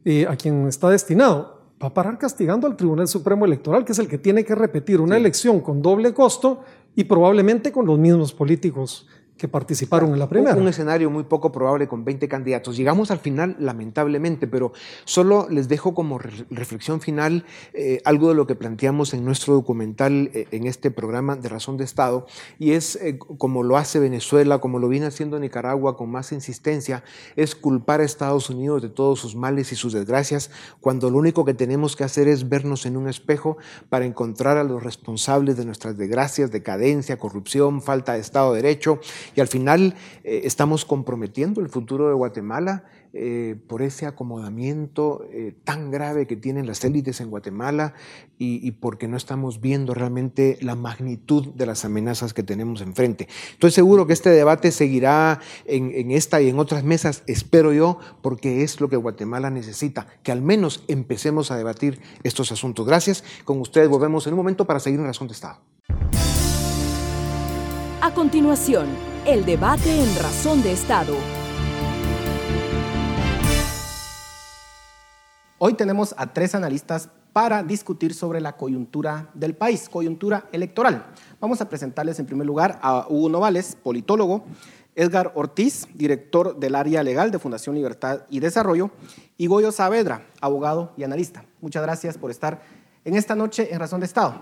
eh, a quien está destinado, va a parar castigando al Tribunal Supremo Electoral, que es el que tiene que repetir una elección con doble costo y probablemente con los mismos políticos que participaron en la primera. Un, escenario muy poco probable con 20 candidatos. Llegamos al final, lamentablemente, pero solo les dejo como reflexión final eh, algo de lo que planteamos en nuestro documental, eh, en este programa de Razón de Estado, y es eh, como lo hace Venezuela, como lo viene haciendo Nicaragua con más insistencia, es culpar a Estados Unidos de todos sus males y sus desgracias, cuando lo único que tenemos que hacer es vernos en un espejo para encontrar a los responsables de nuestras desgracias, decadencia, corrupción, falta de Estado de Derecho y al final eh, estamos comprometiendo el futuro de Guatemala eh, por ese acomodamiento eh, tan grave que tienen las élites en Guatemala y, porque no estamos viendo realmente la magnitud de las amenazas que tenemos enfrente. Estoy seguro que este debate seguirá en, esta y en otras mesas, espero yo, porque es lo que Guatemala necesita, que al menos empecemos a debatir estos asuntos. Gracias. Con ustedes volvemos en un momento para seguir en Razón de Estado. A continuación, el debate en Razón de Estado. Hoy tenemos a tres analistas para discutir sobre la coyuntura del país, coyuntura electoral. Vamos a presentarles en primer lugar a Hugo Novales, politólogo, Edgar Ortiz, director del área legal de Fundación Libertad y Desarrollo, y Goyo Saavedra, abogado y analista. Muchas gracias por estar en esta noche en Razón de Estado.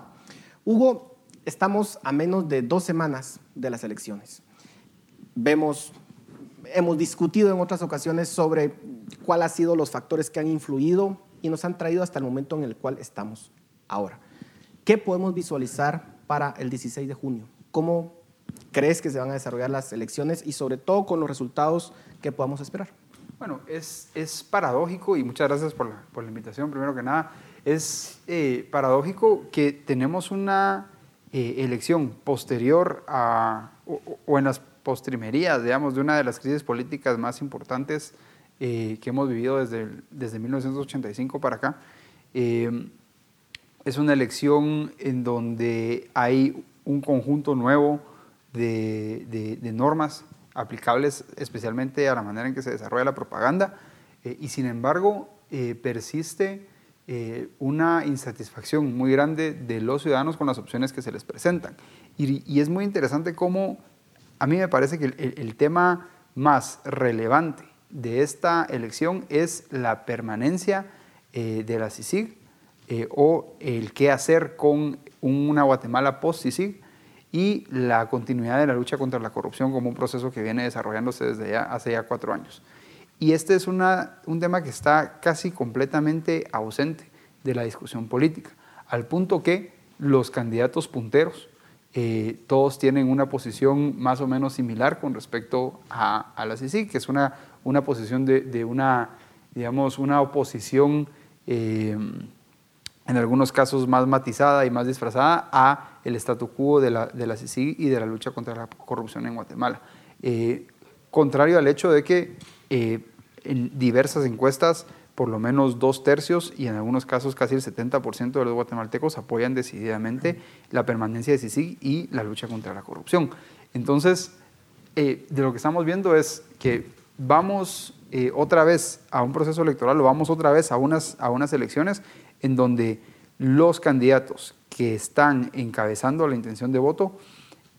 Hugo, estamos a menos de dos semanas de las elecciones. Vemos, hemos discutido en otras ocasiones sobre cuáles han sido los factores que han influido y nos han traído hasta el momento en el cual estamos ahora. ¿Qué podemos visualizar para el 16 de junio? ¿Cómo crees que se van a desarrollar las elecciones y sobre todo con los resultados que podamos esperar? Bueno, es, es paradójico y muchas gracias por la, por la invitación, primero que nada. Es eh, paradójico que tenemos una eh, elección posterior a, o, en las postrimerías, digamos, de una de las crisis políticas más importantes eh, que hemos vivido desde, desde 1985 para acá, eh, es una elección en donde hay un conjunto nuevo de, de, normas aplicables especialmente a la manera en que se desarrolla la propaganda y sin embargo persiste eh, una insatisfacción muy grande de los ciudadanos con las opciones que se les presentan. Y, es muy interesante cómo a mí me parece que el, tema más relevante de esta elección es la permanencia eh, de la CICIG eh, o el qué hacer con una Guatemala post-CICIG y la continuidad de la lucha contra la corrupción como un proceso que viene desarrollándose desde hace ya cuatro años. Y este es un tema que está casi completamente ausente de la discusión política, al punto que los candidatos punteros eh, todos tienen una posición más o menos similar con respecto a, la CICI, que es una, una posición de, una, digamos, una oposición eh, en algunos casos más matizada y más disfrazada, a el statu quo de la, de CICIG y de la lucha contra la corrupción en Guatemala. Eh, contrario al hecho de que en diversas encuestas, por lo menos dos tercios y en algunos casos casi el 70% de los guatemaltecos apoyan decididamente la permanencia de CICIG y la lucha contra la corrupción. Entonces, eh, de lo que estamos viendo es que vamos otra vez a un proceso electoral o vamos otra vez a unas, a unas elecciones en donde los candidatos que están encabezando la intención de voto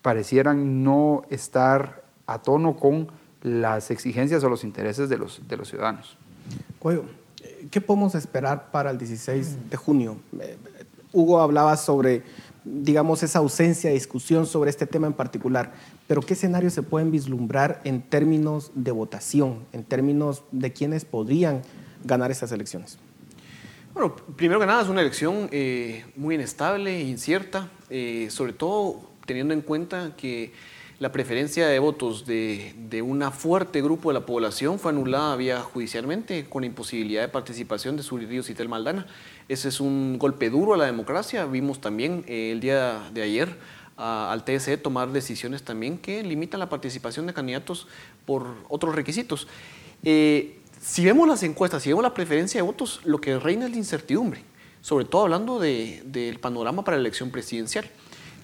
parecieran no estar a tono con las exigencias o los intereses de los, de los ciudadanos. ¿Qué podemos esperar para el 16 de junio? Eh, Hugo hablaba sobre, digamos, esa ausencia de discusión sobre este tema en particular, pero ¿qué escenarios se pueden vislumbrar en términos de votación, en términos de quienes podrían ganar estas elecciones? Bueno, primero que nada es una elección eh, muy inestable, incierta, eh, sobre todo teniendo en cuenta que la preferencia de votos de, de un fuerte grupo de la población fue anulada vía judicialmente con imposibilidad de participación de Ríos y Tel Maldana. Ese es un golpe duro a la democracia. Vimos también eh, el día de ayer al TSE tomar decisiones también que limitan la participación de candidatos por otros requisitos. Si vemos las encuestas, si vemos la preferencia de votos, lo que reina es la incertidumbre, sobre todo hablando del panorama para la elección presidencial.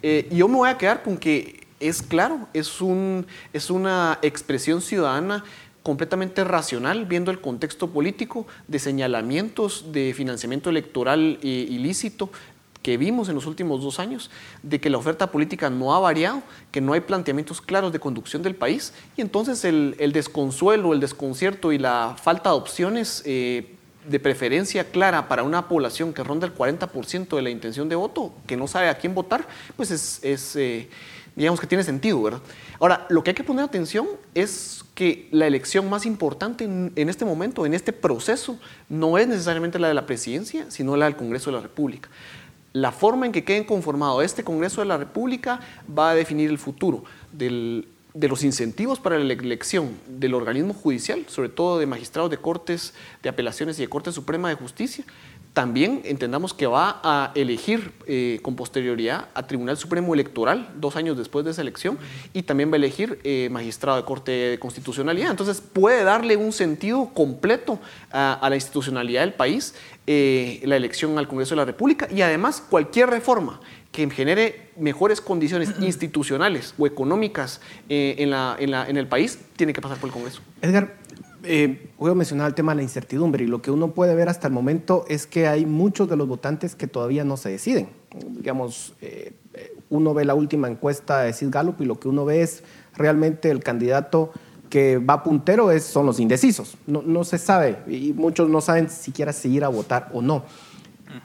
Eh, y yo me voy a quedar con que es claro, es, un, es una expresión ciudadana completamente racional, viendo el contexto político de señalamientos de financiamiento electoral eh, ilícito, que vimos en los últimos dos años, de que la oferta política no ha variado, que no hay planteamientos claros de conducción del país, y entonces el, desconsuelo, el desconcierto y la falta de opciones eh, de preferencia clara para una población que ronda el 40% de la intención de voto, que no sabe a quién votar, pues es, eh, digamos que tiene sentido, ¿verdad? Ahora, lo que hay que poner atención es que la elección más importante en, este momento, en este proceso, no es necesariamente la de la presidencia, sino la del Congreso de la República la forma en que queden conformado este Congreso de la República va a definir el futuro de los incentivos para la elección del organismo judicial, sobre todo de magistrados de cortes de apelaciones y de Corte Suprema de Justicia, también entendamos que va a elegir eh, con posterioridad a Tribunal Supremo Electoral dos años después de esa elección y también va a elegir eh, magistrado de Corte de Constitucionalidad. Entonces puede darle un sentido completo a, la institucionalidad del país eh, la elección al Congreso de la República y además cualquier reforma que genere mejores condiciones institucionales o económicas en, la, en, la, en el país tiene que pasar por el Congreso. Edgar, eh, voy a mencionar el tema de la incertidumbre y lo que uno puede ver hasta el momento es que hay muchos de los votantes que todavía no se deciden. Digamos, eh, uno ve la última encuesta de Sid Gallup y lo que uno ve es realmente el candidato que va puntero es, son los indecisos. No, no se sabe y muchos no saben siquiera si ir a votar o no.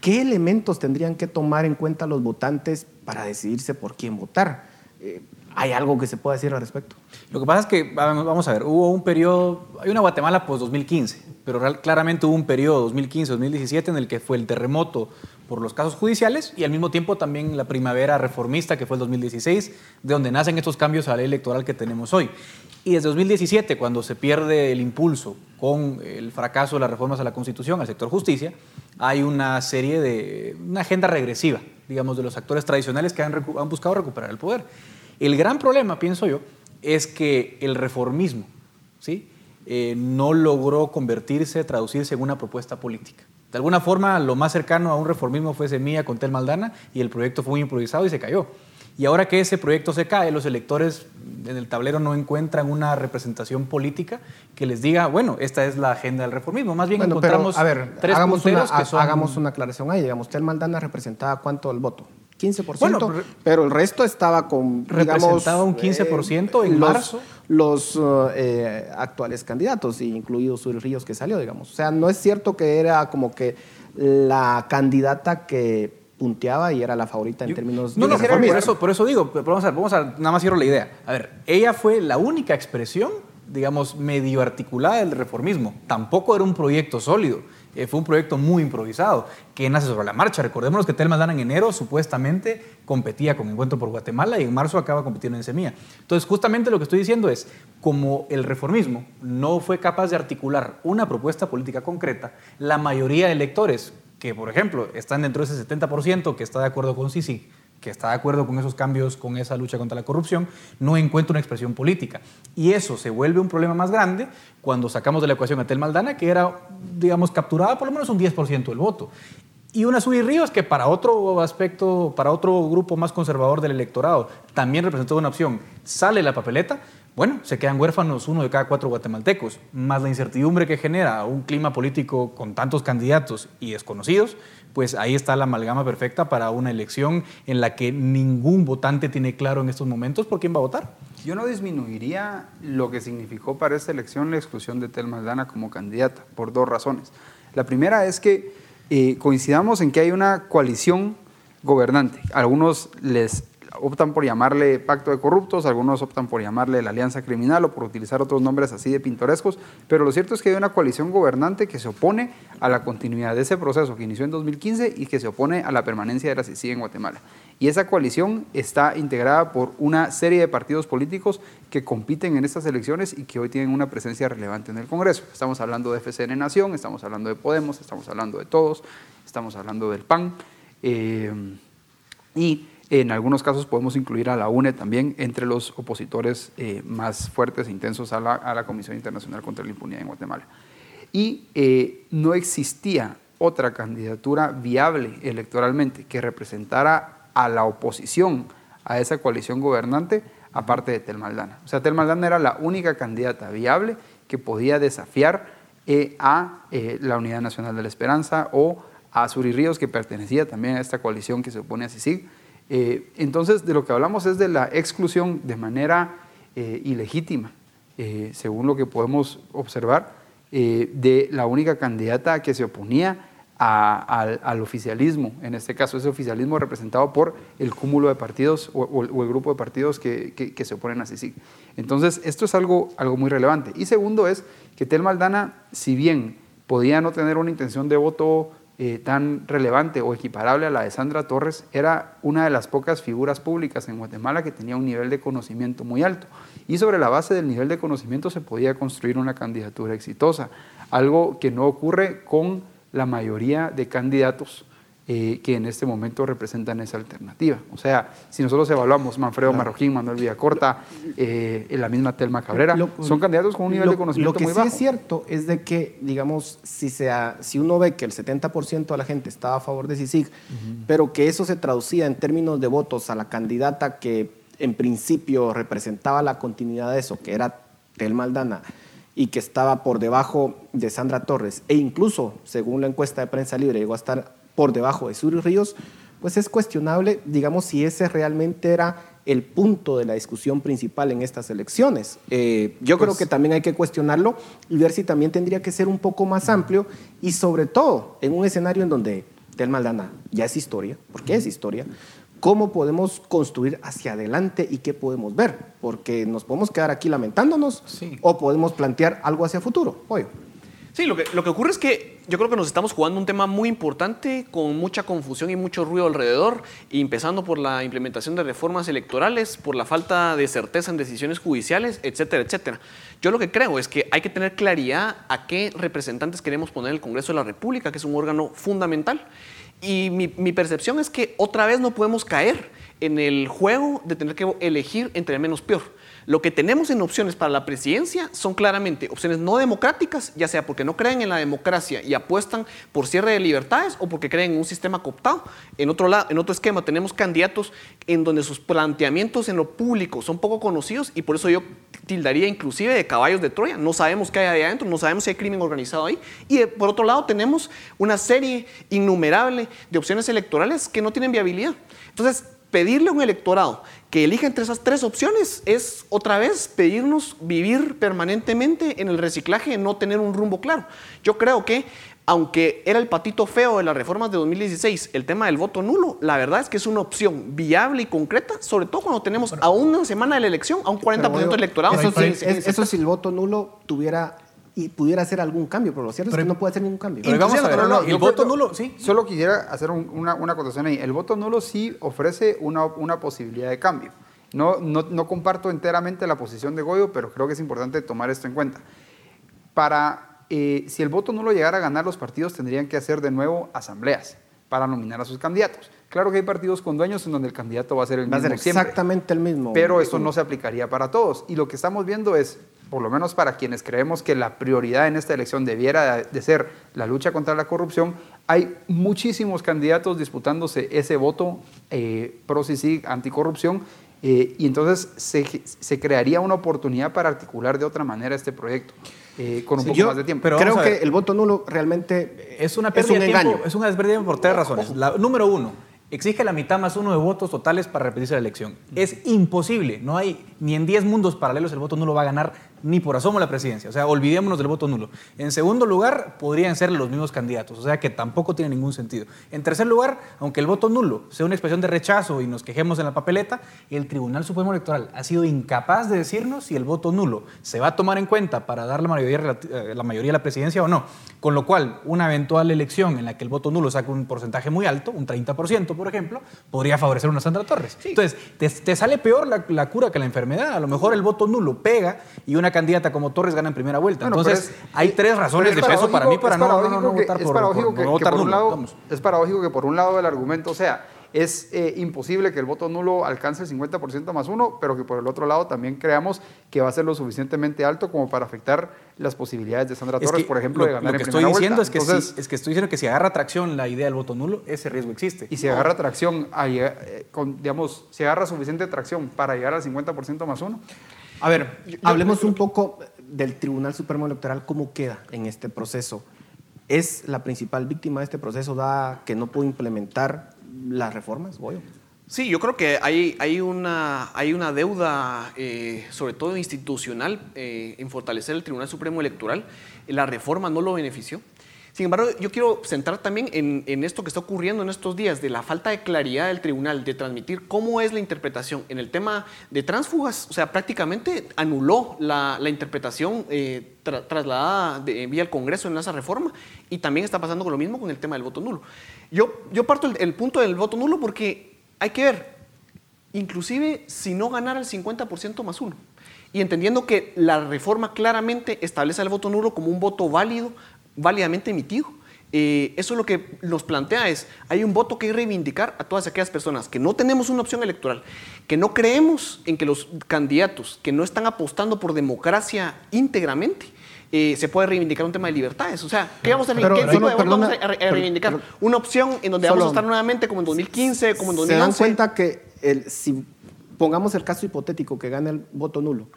¿Qué elementos tendrían que tomar en cuenta los votantes para decidirse por quién votar? Eh, ¿Hay algo que se pueda decir al respecto? Lo que pasa es que, vamos a ver, hubo un periodo, hay una Guatemala post-2015, pero claramente hubo un periodo 2015-2017 en el que fue el terremoto por los casos judiciales y al mismo tiempo también la primavera reformista que fue el 2016, de donde nacen estos cambios a la ley electoral que tenemos hoy. Y desde 2017, cuando se pierde el impulso con el fracaso de las reformas a la Constitución, al sector justicia, hay una serie de, una agenda regresiva, digamos, de los actores tradicionales que han, han buscado recuperar el poder. El gran problema, pienso yo, es que el reformismo ¿sí? Eh, no logró convertirse, traducirse en una propuesta política. De alguna forma, lo más cercano a un reformismo fue Semilla con Tel Maldana y el proyecto fue muy improvisado y se cayó. Y ahora que ese proyecto se cae, los electores en el tablero no encuentran una representación política que les diga, bueno, esta es la agenda del reformismo. Más bien encontramos a ver, tres hagamos una, que son... Hagamos una aclaración ahí. Digamos, Tel Maldana representaba cuánto el voto. 15%, pero el resto estaba con, representaba un 15% en los, marzo. Los eh, actuales candidatos, incluidos Uri Ríos que salió, digamos. O sea, no es cierto que era como que la candidata que punteaba y era la favorita en términos no, de... No, por eso, por eso digo, vamos a, vamos a, nada más cierro la idea. A ver, ella fue la única expresión, digamos, medio articulada del reformismo. Tampoco era un proyecto sólido. Eh, fue un proyecto muy improvisado que nace sobre la marcha. Recordemos que Telma Dan en enero supuestamente competía con Encuentro por Guatemala y en marzo acaba compitiendo en Semilla. Entonces, justamente lo que estoy diciendo es, como el reformismo no fue capaz de articular una propuesta política concreta, la mayoría de electores que, por ejemplo, están dentro de ese 70% que está de acuerdo con CICIG, que está de acuerdo con esos cambios, con esa lucha contra la corrupción, no encuentra una expresión política. Y eso se vuelve un problema más grande cuando sacamos de la ecuación a Tel Maldana, que era, digamos, capturada por lo menos un 10% del voto. Y una Suri Ríos que para otro aspecto, para otro grupo más conservador del electorado, también representó una opción, sale la papeleta, bueno, se quedan huérfanos uno de cada cuatro guatemaltecos, más la incertidumbre que genera un clima político con tantos candidatos y desconocidos, pues ahí está la amalgama perfecta para una elección en la que ningún votante tiene claro en estos momentos por quién va a votar. Yo no disminuiría lo que significó para esta elección la exclusión de Tel Maldana como candidata, por dos razones. La primera es que eh, coincidamos en que hay una coalición gobernante. Algunos les optan por llamarle pacto de corruptos, algunos optan por llamarle la alianza criminal o por utilizar otros nombres así de pintorescos, pero lo cierto es que hay una coalición gobernante que se opone a la continuidad de ese proceso que inició en 2015 y que se opone a la permanencia de la CICIG en Guatemala. Y esa coalición está integrada por una serie de partidos políticos que compiten en estas elecciones y que hoy tienen una presencia relevante en el Congreso. Estamos hablando de FCN Nación, estamos hablando de Podemos, estamos hablando de Todos, estamos hablando del PAN. Eh, y en algunos casos podemos incluir a la UNE también entre los opositores eh, más fuertes e intensos a la, Comisión Internacional contra la Impunidad en Guatemala. Y eh, no existía otra candidatura viable electoralmente que representara a la oposición a esa coalición gobernante, aparte de Tel Maldana. O sea, Tel Maldana era la única candidata viable que podía desafiar eh, a la Unidad Nacional de la Esperanza o a Suri Ríos, que pertenecía también a esta coalición que se opone a CICIG, eh, entonces, de lo que hablamos es de la exclusión de manera eh, ilegítima, eh, según lo que podemos observar, de la única candidata que se oponía al, oficialismo, en este caso ese oficialismo representado por el cúmulo de partidos o, el grupo de partidos que, se oponen a CICIG. Entonces, esto es algo, algo muy relevante. Y segundo es que Tel Maldana, si bien podía no tener una intención de voto eh, tan relevante o equiparable a la de Sandra Torres, era una de las pocas figuras públicas en Guatemala que tenía un nivel de conocimiento muy alto. Y sobre la base del nivel de conocimiento se podía construir una candidatura exitosa, algo que no ocurre con la mayoría de candidatos eh, que en este momento representan esa alternativa. O sea, si nosotros evaluamos Manfredo Marroquín, Manuel Villacorta, eh, la misma Telma Cabrera, son candidatos con un nivel de conocimiento muy bajo. Lo que sí es cierto es de que, digamos, si, sea, si uno ve que el 70% de la gente estaba a favor de CICIG, pero que eso se traducía en términos de votos a la candidata que en principio representaba la continuidad de eso, que era Tel Maldana, y que estaba por debajo de Sandra Torres, e incluso, según la encuesta de prensa libre, llegó a estar por debajo de Sur Ríos, pues es cuestionable, digamos, si ese realmente era el punto de la discusión principal en estas elecciones. Eh, yo creo pues que también hay que cuestionarlo y ver si también tendría que ser un poco más amplio y sobre todo en un escenario en donde Tel Maldana ya es historia, porque es historia, cómo podemos construir hacia adelante y qué podemos ver, porque nos podemos quedar aquí lamentándonos o podemos plantear algo hacia futuro. Oye. Sí, lo que, lo que ocurre es que yo creo que nos estamos jugando un tema muy importante con mucha confusión y mucho ruido alrededor, empezando por la implementación de reformas electorales, por la falta de certeza en decisiones judiciales, etcétera, etcétera. Yo lo que creo es que hay que tener claridad a qué representantes queremos poner en el Congreso de la República, que es un órgano fundamental. Y mi, mi percepción es que otra vez no podemos caer en el juego de tener que elegir entre el menos peor. Lo que tenemos en opciones para la presidencia son claramente opciones no democráticas, ya sea porque no creen en la democracia y apuestan por cierre de libertades o porque creen en un sistema cooptado. En otro, lado, en otro esquema tenemos candidatos en donde sus planteamientos en lo público son poco conocidos y por eso yo tildaría inclusive de caballos de Troya. No sabemos qué hay ahí adentro, no sabemos si hay crimen organizado ahí. Y eh, por otro lado tenemos una serie innumerable de opciones electorales que no tienen viabilidad. Entonces, pedirle a un electorado que elija entre esas tres opciones es otra vez pedirnos vivir permanentemente en el reciclaje, no tener un rumbo claro. Yo creo que aunque era el patito feo de las reformas de 2016, el tema del voto nulo, la verdad es que es una opción viable y concreta, sobre todo cuando tenemos a una semana de la elección, a un 40% electorado. eso si el voto nulo tuviera y pudiera hacer algún cambio, pero lo cierto es que no puede hacer ningún cambio. Pero vamos a ver, no, el voto nulo, sí. Solo quisiera hacer una, una acotación ahí. El voto nulo sí ofrece una, una posibilidad de cambio. No, no, no, comparto enteramente la posición de Goyo, pero creo que es importante tomar esto en cuenta. Para eh, si el voto no lo llegara a ganar, los partidos tendrían que hacer de nuevo asambleas para nominar a sus candidatos. Claro que hay partidos con dueños en donde el candidato va a ser el mismo exactamente el mismo. Pero eso no se aplicaría para todos. Y lo que estamos viendo es, por lo menos para quienes creemos que la prioridad en esta elección debiera de ser la lucha contra la corrupción, hay muchísimos candidatos disputándose ese voto eh, pro sí anticorrupción eh, y entonces se, se, crearía una oportunidad para articular de otra manera este proyecto. Eh, con un poco más de tiempo. Pero creo que el voto nulo realmente es una pérdida de tiempo, Es una pérdida por tres razones. La, número uno, exige la mitad más uno de votos totales para repetirse la elección. Es imposible, no hay ni en 10 mundos paralelos el voto nulo va a ganar ni por asomo la presidencia. O sea, olvidémonos del voto nulo. En segundo lugar, podrían ser los mismos candidatos, o sea que tampoco tiene ningún sentido. En tercer lugar, aunque el voto nulo sea una expresión de rechazo y nos quejemos en la papeleta, el Tribunal Supremo Electoral ha sido incapaz de decirnos si el voto nulo se va a tomar en cuenta para dar la mayoría, eh, la mayoría a la presidencia o no. Con lo cual, una eventual elección en la que el voto nulo saque un porcentaje muy alto, un 30%, por ejemplo, podría favorecer a una Sandra Torres. Entonces, te, sale peor la, la cura que la enfermedad. A lo mejor el voto nulo pega y una candidata como Torres gana en primera vuelta. Entonces, hay tres razones de peso para mí para no, votar por, un lado, Es paradójico que por un lado el argumento sea es eh, imposible que el voto nulo alcance el 50% más uno, pero que por el otro lado también creamos que va a ser lo suficientemente alto como para afectar las posibilidades de Sandra Torres, por ejemplo, de ganar lo que estoy diciendo Es que, si, es que estoy diciendo que si agarra tracción la idea del voto nulo, ese riesgo existe. Y si agarra tracción, eh, digamos, si agarra suficiente tracción para llegar al 50% más uno. A ver, hablemos un poco del Tribunal Supremo Electoral, ¿cómo queda en este proceso? ¿Es la principal víctima de este proceso, da que no puede implementar las reformas, Goyo? Sí, yo creo que hay, hay, una, hay una deuda, eh, sobre todo institucional, eh, en fortalecer el Tribunal Supremo Electoral. La reforma no lo benefició. Sin embargo, yo quiero centrar también en, esto que está ocurriendo en estos días, de la falta de claridad del tribunal, de transmitir cómo es la interpretación. En el tema de transfugas, o sea, prácticamente anuló la, interpretación eh, trasladada de, vía el Congreso en esa reforma y también está pasando con lo mismo con el tema del voto nulo. Yo, yo parto el, el punto del voto nulo porque hay que ver, inclusive si no ganara el 50% más uno, y entendiendo que la reforma claramente establece el voto nulo como un voto válido válidamente emitido. Eh, eso lo que nos plantea es, hay un voto que reivindicar a todas aquellas personas que no tenemos una opción electoral, que no creemos en que los candidatos que no están apostando por democracia íntegramente, eh, se puede reivindicar un tema de libertades. O sea, ¿qué vamos a, reivindicar? ¿Una opción en donde vamos a estar nuevamente como en 2015, como en 2011? ¿Se dan cuenta que el, si pongamos el caso hipotético que gane el voto nulo,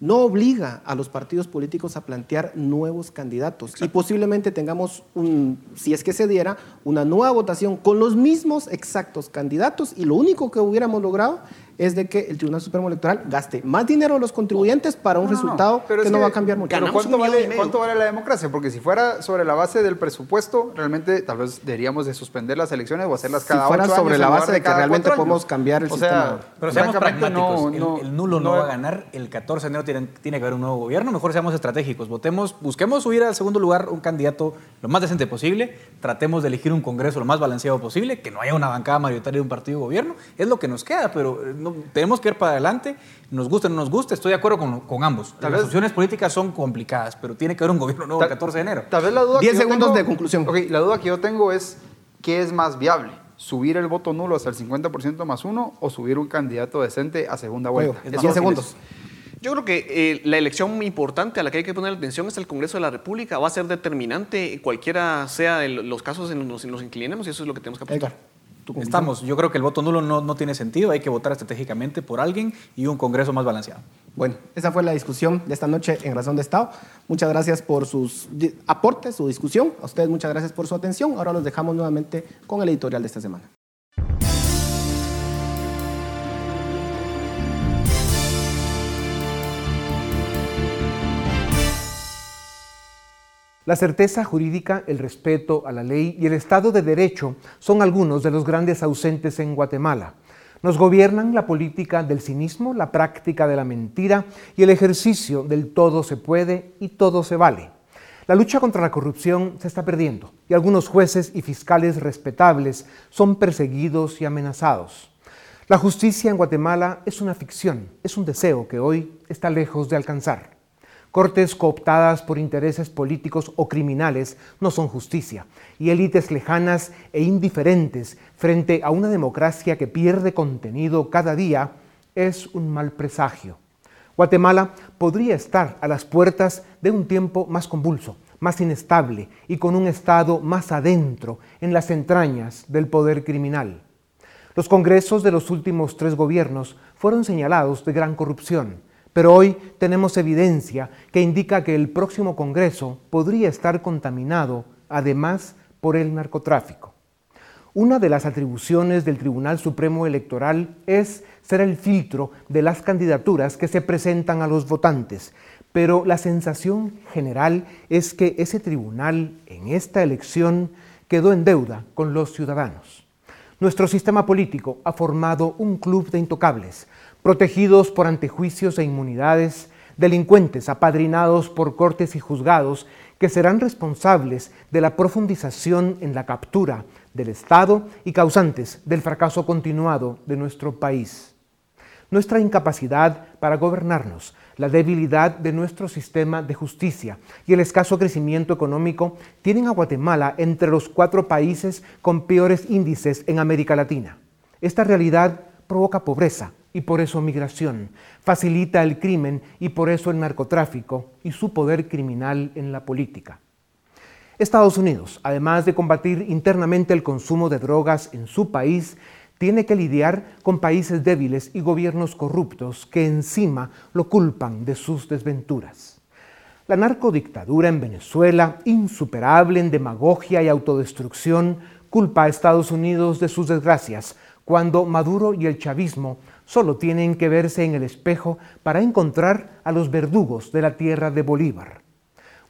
no obliga a los partidos políticos a plantear nuevos candidatos. Y posiblemente tengamos, un, si es que se diera, una nueva votación con los mismos exactos candidatos y lo único que hubiéramos logrado es de que el Tribunal Supremo Electoral gaste más dinero de los contribuyentes para un resultado que no va a cambiar mucho. Pero ¿cuánto vale, ¿cuánto vale, la democracia? Porque si fuera sobre la base del presupuesto, realmente tal vez deberíamos de suspender las elecciones o hacerlas cada si fuera sobre la base de, que realmente podemos cambiar el sistema. Pero seamos pragmáticos, el, nulo no, va a ganar, el 14 de enero tiene, tiene, que haber un nuevo gobierno, mejor seamos estratégicos, votemos, busquemos subir al segundo lugar un candidato lo más decente posible, tratemos de elegir un congreso lo más balanceado posible, que no haya una bancada mayoritaria de un partido de gobierno, es lo que nos queda, pero no, tenemos que ir para adelante, nos guste o no nos guste, estoy de acuerdo con, ambos. Las opciones políticas son complicadas, pero tiene que haber un gobierno nuevo el 14 de enero. Tal vez la duda 10 segundos de conclusión. la duda que yo tengo es, ¿qué es más viable? ¿Subir el voto nulo hasta el 50% más uno o subir un candidato decente a segunda vuelta? 10 segundos. Yo creo que eh, la elección importante a la que hay que poner atención es el Congreso de la República. Va a ser determinante cualquiera sea los casos en los que nos inclinemos y eso es lo que tenemos que apuntar. Estamos. Yo creo que el voto nulo no, no tiene sentido. Hay que votar estratégicamente por alguien y un Congreso más balanceado. Bueno, esa fue la discusión de esta noche en Razón de Estado. Muchas gracias por sus aportes, su discusión. A ustedes muchas gracias por su atención. Ahora los dejamos nuevamente con el editorial de esta semana. La certeza jurídica, el respeto a la ley y el Estado de Derecho son algunos de los grandes ausentes en Guatemala. Nos gobiernan la política del cinismo, la práctica de la mentira y el ejercicio del todo se puede y todo se vale. La lucha contra la corrupción se está perdiendo y algunos jueces y fiscales respetables son perseguidos y amenazados. La justicia en Guatemala es una ficción, es un deseo que hoy está lejos de alcanzar. Cortes cooptadas por intereses políticos o criminales no son justicia, y élites lejanas e indiferentes frente a una democracia que pierde contenido cada día es un mal presagio. Guatemala podría estar a las puertas de un tiempo más convulso, más inestable y con un Estado más adentro en las entrañas del poder criminal. Los congresos de los últimos tres gobiernos fueron señalados de gran corrupción pero hoy tenemos evidencia que indica que el próximo Congreso podría estar contaminado, además, por el narcotráfico. Una de las atribuciones del Tribunal Supremo Electoral es ser el filtro de las candidaturas que se presentan a los votantes, pero la sensación general es que ese tribunal en esta elección quedó en deuda con los ciudadanos. Nuestro sistema político ha formado un club de intocables, protegidos por antejuicios e inmunidades, delincuentes apadrinados por cortes y juzgados que serán responsables de la profundización en la captura del Estado y causantes del fracaso continuado de nuestro país. Nuestra incapacidad para gobernarnos, la debilidad de nuestro sistema de justicia y el escaso crecimiento económico tienen a Guatemala entre los cuatro países con peores índices en América Latina. Esta realidad provoca pobreza, y por eso migración, facilita el crimen y por eso el narcotráfico y su poder criminal en la política. Estados Unidos, además de combatir internamente el consumo de drogas en su país, tiene que lidiar con países débiles y gobiernos corruptos que encima lo culpan de sus desventuras. La narcodictadura en Venezuela, insuperable en demagogia y autodestrucción, culpa a Estados Unidos de sus desgracias, cuando Maduro y el chavismo Solo tienen que verse en el espejo para encontrar a los verdugos de la tierra de Bolívar.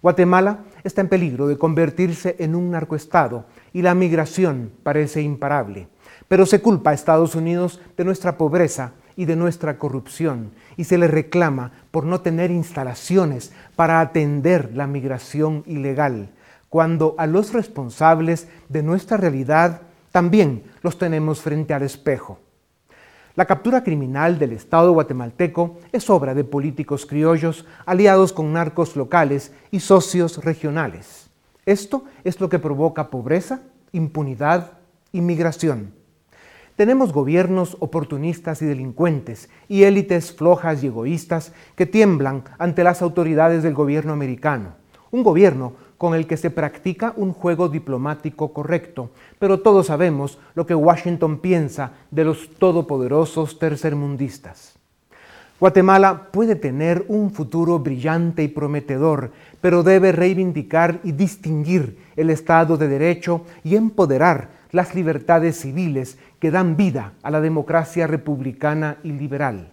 Guatemala está en peligro de convertirse en un narcoestado y la migración parece imparable. Pero se culpa a Estados Unidos de nuestra pobreza y de nuestra corrupción y se le reclama por no tener instalaciones para atender la migración ilegal, cuando a los responsables de nuestra realidad también los tenemos frente al espejo. La captura criminal del Estado guatemalteco es obra de políticos criollos aliados con narcos locales y socios regionales. Esto es lo que provoca pobreza, impunidad y migración. Tenemos gobiernos oportunistas y delincuentes y élites flojas y egoístas que tiemblan ante las autoridades del gobierno americano. Un gobierno con el que se practica un juego diplomático correcto, pero todos sabemos lo que Washington piensa de los todopoderosos tercermundistas. Guatemala puede tener un futuro brillante y prometedor, pero debe reivindicar y distinguir el Estado de Derecho y empoderar las libertades civiles que dan vida a la democracia republicana y liberal.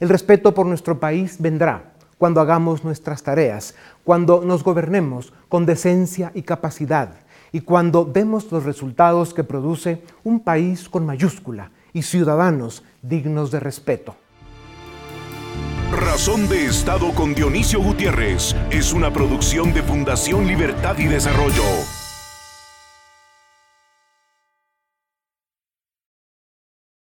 El respeto por nuestro país vendrá cuando hagamos nuestras tareas, cuando nos gobernemos con decencia y capacidad y cuando demos los resultados que produce un país con mayúscula y ciudadanos dignos de respeto. Razón de Estado con Dionisio Gutiérrez es una producción de Fundación Libertad y Desarrollo.